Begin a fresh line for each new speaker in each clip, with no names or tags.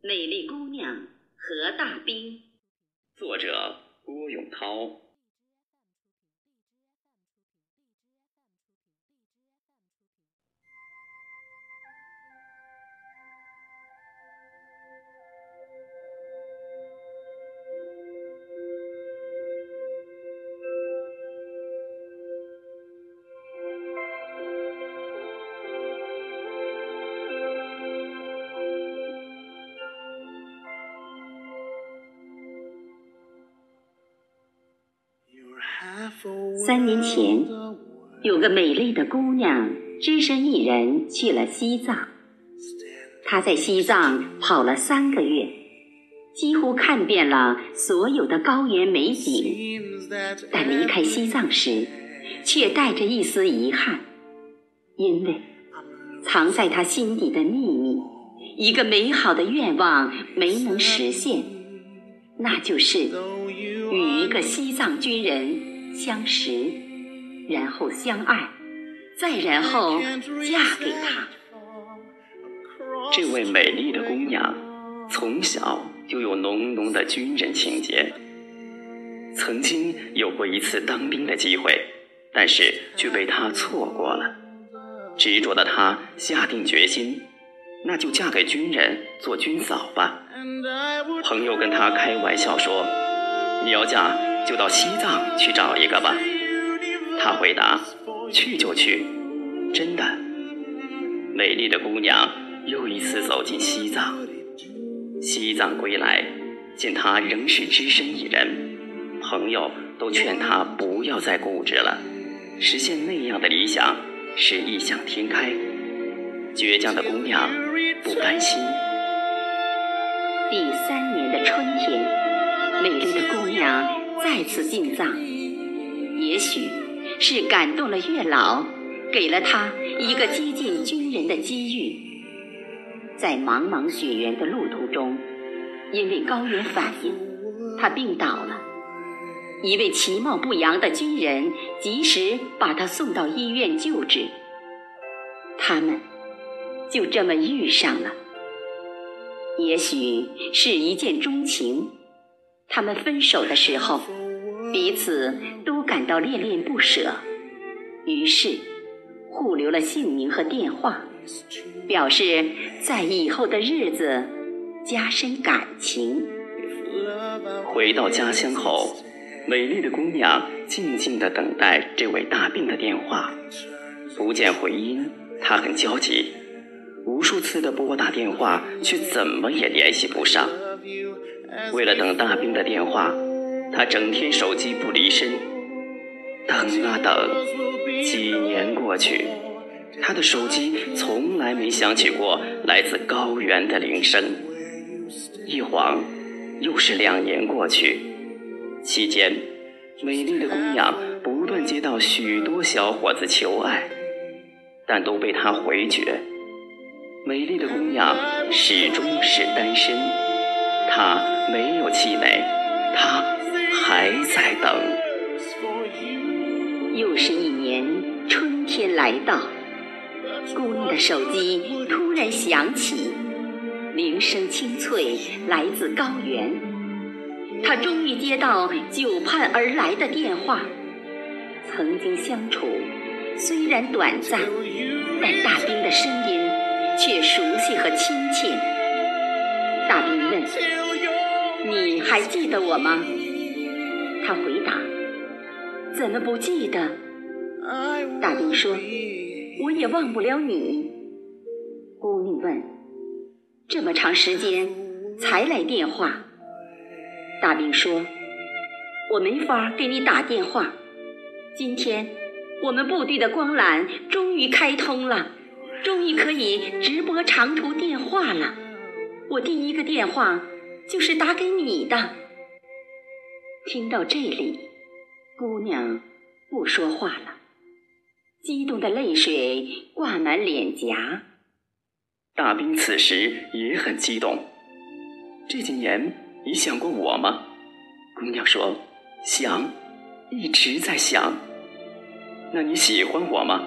美丽姑娘何大兵，
作者郭永涛。
三年前，有个美丽的姑娘只身一人去了西藏。她在西藏跑了三个月，几乎看遍了所有的高原美景。但离开西藏时，却带着一丝遗憾，因为藏在她心底的秘密，一个美好的愿望没能实现，那就是与一个西藏军人。相识，然后相爱，再然后嫁给他。
这位美丽的姑娘从小就有浓浓的军人情结，曾经有过一次当兵的机会，但是却被她错过了。执着的她下定决心，那就嫁给军人做军嫂吧。朋友跟她开玩笑说：“你要嫁。”就到西藏去找一个吧。他回答：“去就去，真的。”美丽的姑娘又一次走进西藏。西藏归来，见她仍是只身一人，朋友都劝她不要再固执了，实现那样的理想是异想天开。倔强的姑娘不甘心。
第三年的春天，美丽的姑娘。再次进藏，也许是感动了月老，给了他一个接近军人的机遇。在茫茫雪原的路途中，因为高原反应，他病倒了。一位其貌不扬的军人及时把他送到医院救治。他们就这么遇上了。也许是一见钟情。他们分手的时候，彼此都感到恋恋不舍，于是互留了姓名和电话，表示在以后的日子加深感情。
回到家乡后，美丽的姑娘静静地等待这位大病的电话，不见回音，她很焦急，无数次的拨打电话，却怎么也联系不上。为了等大兵的电话，他整天手机不离身，等啊等，几年过去，他的手机从来没响起过来自高原的铃声。一晃，又是两年过去，期间，美丽的姑娘不断接到许多小伙子求爱，但都被他回绝。美丽的姑娘始终是单身。他没有气馁，他还在等。
又是一年春天来到，姑娘的手机突然响起，铃声清脆，来自高原。她终于接到久盼而来的电话。曾经相处虽然短暂，但大兵的声音却熟悉和亲切。大兵问。你还记得我吗？他回答：“怎么不记得？”大兵说：“我也忘不了你。”姑娘问：“这么长时间才来电话？”大兵说：“我没法给你打电话。今天我们部队的光缆终于开通了，终于可以直播长途电话了。我第一个电话。”就是打给你的。听到这里，姑娘不说话了，激动的泪水挂满脸颊。
大兵此时也很激动。这几年你想过我吗？姑娘说：“想，一直在想。”那你喜欢我吗？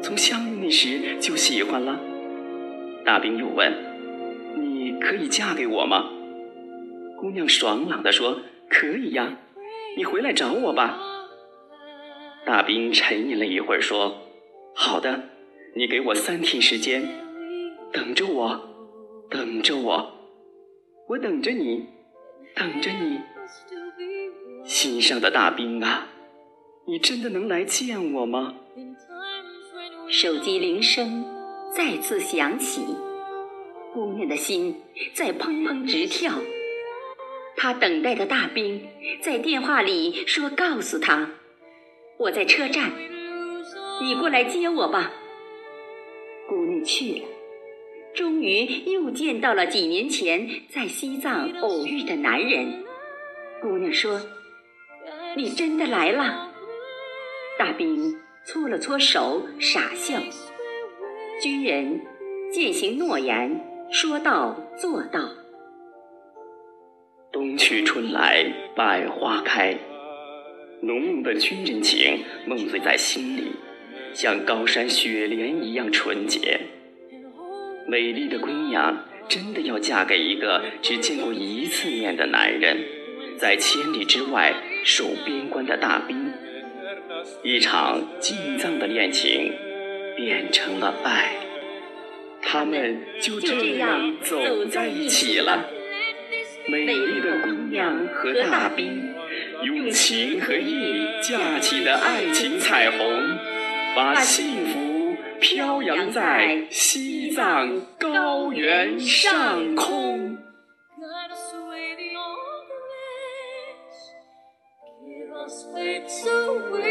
从相遇那时就喜欢了。大兵又问。可以嫁给我吗？姑娘爽朗地说：“可以呀，你回来找我吧。”大兵沉吟了一会儿，说：“好的，你给我三天时间，等着我，等着我，我等着你，等着你。心上的大兵啊，你真的能来见我吗？”
手机铃声再次响起，姑娘的心在砰砰直跳。她等待的大兵在电话里说：“告诉他。”我在车站，你过来接我吧。姑娘去了，终于又见到了几年前在西藏偶遇的男人。姑娘说：“你真的来了。”大兵搓了搓手，傻笑。军人践行诺言，说到做到。
冬去春来，百花开。浓浓的军人情梦醉在心里，像高山雪莲一样纯洁。美丽的姑娘真的要嫁给一个只见过一次面的男人，在千里之外守边关的大兵。一场进藏的恋情变成了爱，他们就这样走在一起了。美丽的姑娘和大兵。用情和义架起的爱情彩虹，把幸福飘扬在西藏高原上空。Give us faith so we